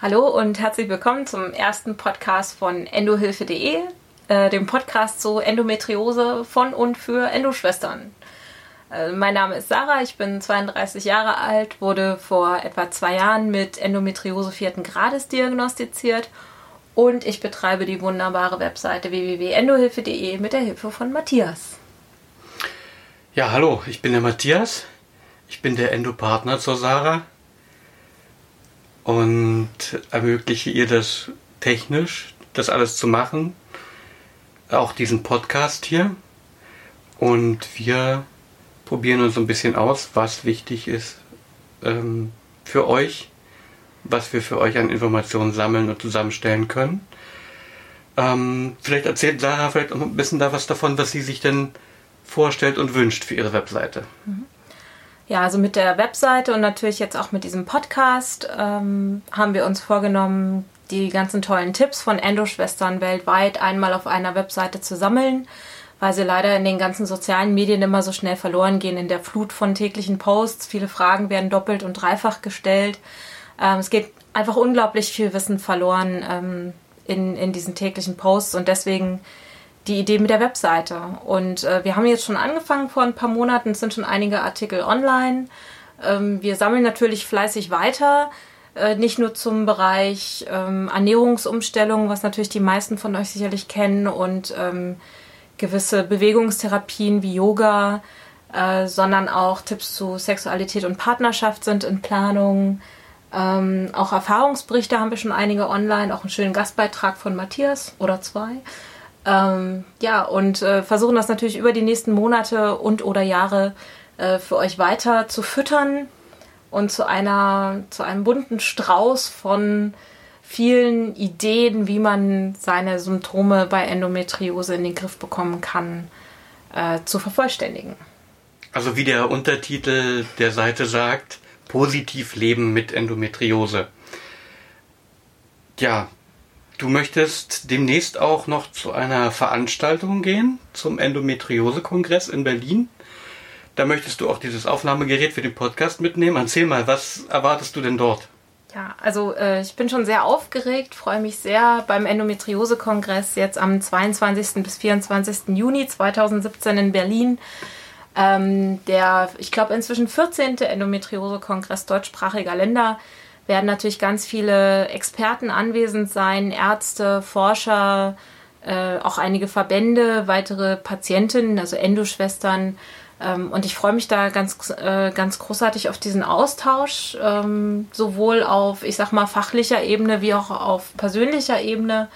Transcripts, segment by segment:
Hallo und herzlich willkommen zum ersten Podcast von endohilfe.de, äh, dem Podcast zu Endometriose von und für Endoschwestern. Äh, mein Name ist Sarah, ich bin 32 Jahre alt, wurde vor etwa zwei Jahren mit Endometriose vierten Grades diagnostiziert und ich betreibe die wunderbare Webseite www.endohilfe.de mit der Hilfe von Matthias. Ja, hallo, ich bin der Matthias. Ich bin der Endopartner zur Sarah und ermögliche ihr das technisch, das alles zu machen. Auch diesen Podcast hier. Und wir probieren uns ein bisschen aus, was wichtig ist ähm, für euch, was wir für euch an Informationen sammeln und zusammenstellen können. Ähm, vielleicht erzählt Sarah vielleicht auch ein bisschen da was davon, was sie sich denn vorstellt und wünscht für ihre Webseite. Mhm. Ja, also mit der Webseite und natürlich jetzt auch mit diesem Podcast ähm, haben wir uns vorgenommen, die ganzen tollen Tipps von Endoschwestern weltweit einmal auf einer Webseite zu sammeln, weil sie leider in den ganzen sozialen Medien immer so schnell verloren gehen in der Flut von täglichen Posts. Viele Fragen werden doppelt und dreifach gestellt. Ähm, es geht einfach unglaublich viel Wissen verloren ähm, in, in diesen täglichen Posts und deswegen die Idee mit der Webseite. Und äh, wir haben jetzt schon angefangen vor ein paar Monaten, es sind schon einige Artikel online. Ähm, wir sammeln natürlich fleißig weiter, äh, nicht nur zum Bereich ähm, Ernährungsumstellung, was natürlich die meisten von euch sicherlich kennen, und ähm, gewisse Bewegungstherapien wie Yoga, äh, sondern auch Tipps zu Sexualität und Partnerschaft sind in Planung. Ähm, auch Erfahrungsberichte haben wir schon einige online, auch einen schönen Gastbeitrag von Matthias oder zwei. Ähm, ja, und äh, versuchen das natürlich über die nächsten Monate und oder Jahre äh, für euch weiter zu füttern und zu einer, zu einem bunten Strauß von vielen Ideen, wie man seine Symptome bei Endometriose in den Griff bekommen kann, äh, zu vervollständigen. Also wie der Untertitel der Seite sagt, positiv leben mit Endometriose. Ja, Du möchtest demnächst auch noch zu einer Veranstaltung gehen, zum Endometriose-Kongress in Berlin. Da möchtest du auch dieses Aufnahmegerät für den Podcast mitnehmen. Erzähl mal, was erwartest du denn dort? Ja, also äh, ich bin schon sehr aufgeregt, freue mich sehr beim Endometriose-Kongress jetzt am 22. bis 24. Juni 2017 in Berlin. Ähm, der, ich glaube, inzwischen 14. Endometriose-Kongress deutschsprachiger Länder werden natürlich ganz viele Experten anwesend sein, Ärzte, Forscher, äh, auch einige Verbände, weitere Patientinnen, also Endoschwestern. Ähm, und ich freue mich da ganz, äh, ganz großartig auf diesen Austausch, ähm, sowohl auf, ich sag mal, fachlicher Ebene wie auch auf persönlicher Ebene.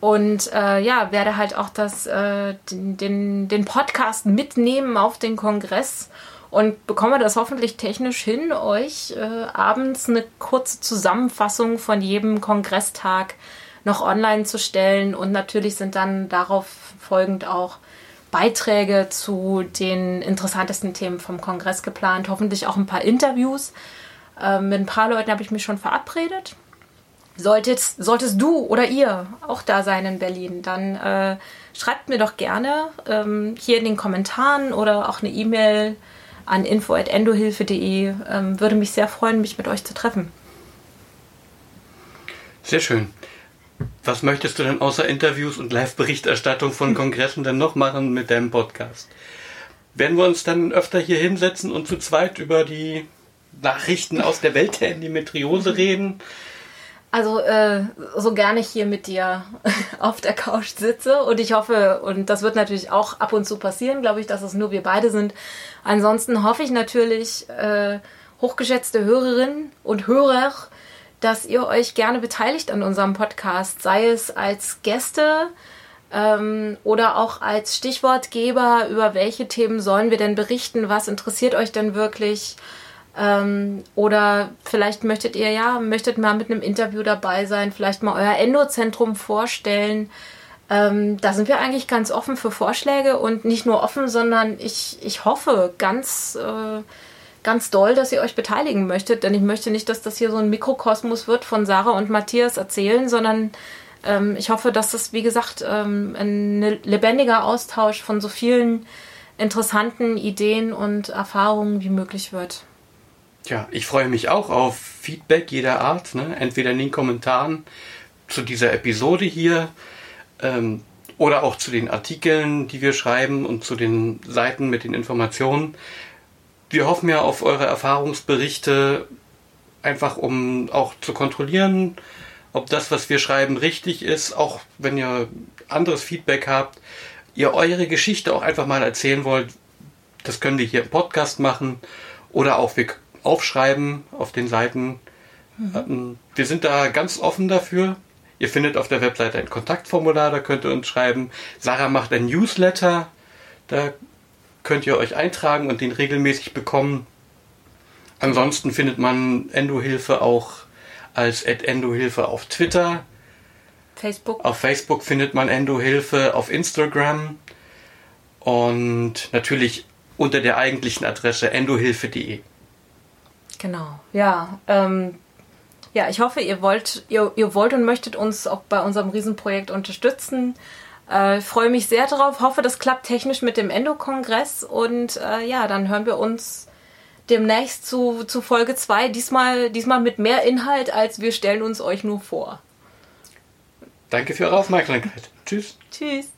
Und äh, ja, werde halt auch das, äh, den, den, den Podcast mitnehmen auf den Kongress und bekomme das hoffentlich technisch hin, euch äh, abends eine kurze Zusammenfassung von jedem Kongresstag noch online zu stellen. Und natürlich sind dann darauf folgend auch Beiträge zu den interessantesten Themen vom Kongress geplant. Hoffentlich auch ein paar Interviews. Ähm, mit ein paar Leuten habe ich mich schon verabredet. Solltest, solltest du oder ihr auch da sein in Berlin, dann äh, schreibt mir doch gerne ähm, hier in den Kommentaren oder auch eine E-Mail an info.endohilfe.de. Ähm, würde mich sehr freuen, mich mit euch zu treffen. Sehr schön. Was möchtest du denn außer Interviews und Live-Berichterstattung von Kongressen denn noch machen mit deinem Podcast? Werden wir uns dann öfter hier hinsetzen und zu zweit über die Nachrichten aus der Welt der Endometriose reden? Also äh, so gerne ich hier mit dir auf der Couch sitze und ich hoffe, und das wird natürlich auch ab und zu passieren, glaube ich, dass es nur wir beide sind. Ansonsten hoffe ich natürlich, äh, hochgeschätzte Hörerinnen und Hörer, dass ihr euch gerne beteiligt an unserem Podcast, sei es als Gäste ähm, oder auch als Stichwortgeber, über welche Themen sollen wir denn berichten, was interessiert euch denn wirklich? Ähm, oder vielleicht möchtet ihr ja, möchtet mal mit einem Interview dabei sein, vielleicht mal euer Endozentrum vorstellen. Ähm, da sind wir eigentlich ganz offen für Vorschläge und nicht nur offen, sondern ich, ich hoffe ganz, äh, ganz doll, dass ihr euch beteiligen möchtet, denn ich möchte nicht, dass das hier so ein Mikrokosmos wird von Sarah und Matthias erzählen, sondern ähm, ich hoffe, dass das, wie gesagt, ähm, ein lebendiger Austausch von so vielen interessanten Ideen und Erfahrungen wie möglich wird. Ja, ich freue mich auch auf Feedback jeder Art, ne? entweder in den Kommentaren zu dieser Episode hier ähm, oder auch zu den Artikeln, die wir schreiben und zu den Seiten mit den Informationen. Wir hoffen ja auf eure Erfahrungsberichte, einfach um auch zu kontrollieren, ob das, was wir schreiben, richtig ist, auch wenn ihr anderes Feedback habt, ihr eure Geschichte auch einfach mal erzählen wollt, das können wir hier im Podcast machen oder auch wir aufschreiben auf den Seiten. Mhm. Wir sind da ganz offen dafür. Ihr findet auf der Webseite ein Kontaktformular, da könnt ihr uns schreiben. Sarah macht ein Newsletter, da könnt ihr euch eintragen und den regelmäßig bekommen. Ansonsten findet man Endohilfe auch als Endohilfe auf Twitter. Facebook. Auf Facebook findet man Endohilfe, auf Instagram und natürlich unter der eigentlichen Adresse endohilfe.de. Genau, ja. Ähm, ja, ich hoffe, ihr wollt, ihr, ihr wollt und möchtet uns auch bei unserem Riesenprojekt unterstützen. Äh, freue mich sehr darauf, hoffe, das klappt technisch mit dem Endo-Kongress und äh, ja, dann hören wir uns demnächst zu, zu Folge 2, diesmal, diesmal mit mehr Inhalt, als wir stellen uns euch nur vor. Danke für eure Aufmerksamkeit. Tschüss. Tschüss.